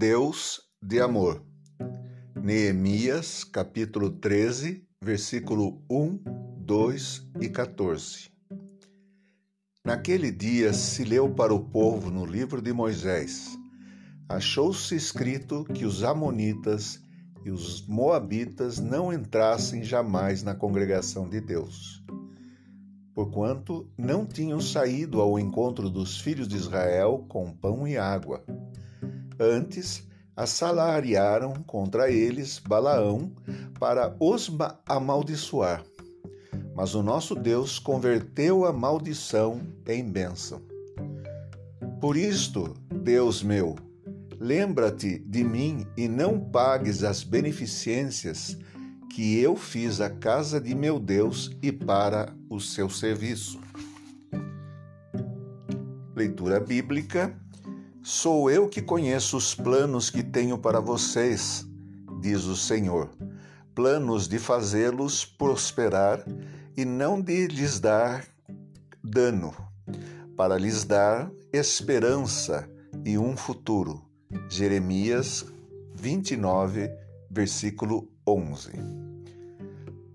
Deus de amor. Neemias, capítulo 13, versículo 1, 2 e 14. Naquele dia se leu para o povo no livro de Moisés. Achou-se escrito que os amonitas e os moabitas não entrassem jamais na congregação de Deus porquanto não tinham saído ao encontro dos filhos de Israel com pão e água. Antes, assalariaram contra eles Balaão para os amaldiçoar. Mas o nosso Deus converteu a maldição em bênção. Por isto, Deus meu, lembra-te de mim e não pagues as beneficências que eu fiz à casa de meu Deus e para o seu serviço. Leitura bíblica. Sou eu que conheço os planos que tenho para vocês, diz o Senhor. Planos de fazê-los prosperar e não de lhes dar dano, para lhes dar esperança e um futuro. Jeremias 29, versículo 11.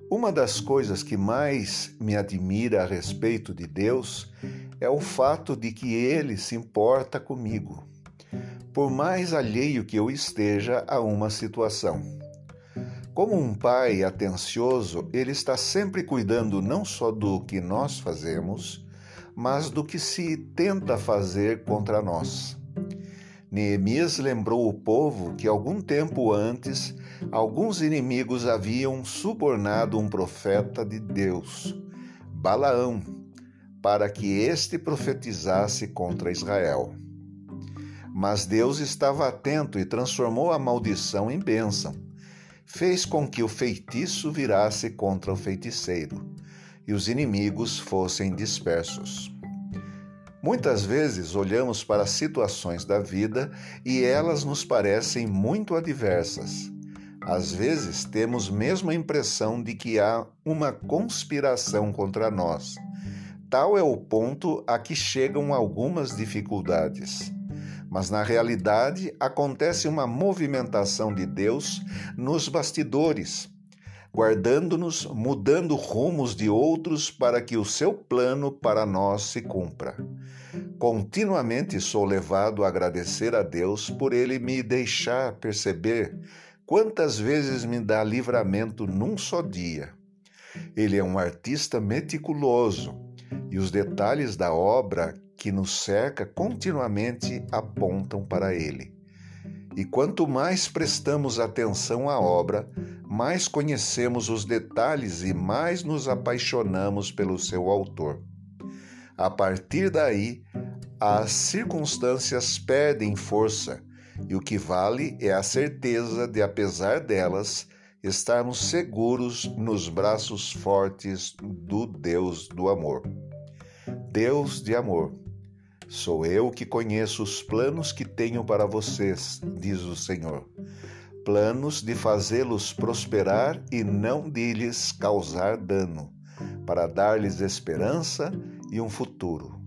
Uma das coisas que mais me admira a respeito de Deus é o fato de que Ele se importa comigo, por mais alheio que eu esteja a uma situação. Como um pai atencioso, ele está sempre cuidando não só do que nós fazemos, mas do que se tenta fazer contra nós. Neemias lembrou o povo que algum tempo antes alguns inimigos haviam subornado um profeta de Deus, Balaão, para que este profetizasse contra Israel. Mas Deus estava atento e transformou a maldição em bênção. Fez com que o feitiço virasse contra o feiticeiro e os inimigos fossem dispersos. Muitas vezes olhamos para situações da vida e elas nos parecem muito adversas. Às vezes temos mesmo a impressão de que há uma conspiração contra nós. Tal é o ponto a que chegam algumas dificuldades. Mas na realidade acontece uma movimentação de Deus nos bastidores guardando-nos, mudando rumos de outros para que o seu plano para nós se cumpra. Continuamente sou levado a agradecer a Deus por ele me deixar perceber quantas vezes me dá livramento num só dia. Ele é um artista meticuloso e os detalhes da obra que nos cerca continuamente apontam para ele. E quanto mais prestamos atenção à obra, mais conhecemos os detalhes e mais nos apaixonamos pelo seu autor. A partir daí, as circunstâncias perdem força e o que vale é a certeza de, apesar delas, estarmos seguros nos braços fortes do Deus do amor. Deus de amor Sou eu que conheço os planos que tenho para vocês, diz o Senhor. Planos de fazê-los prosperar e não de lhes causar dano, para dar-lhes esperança e um futuro.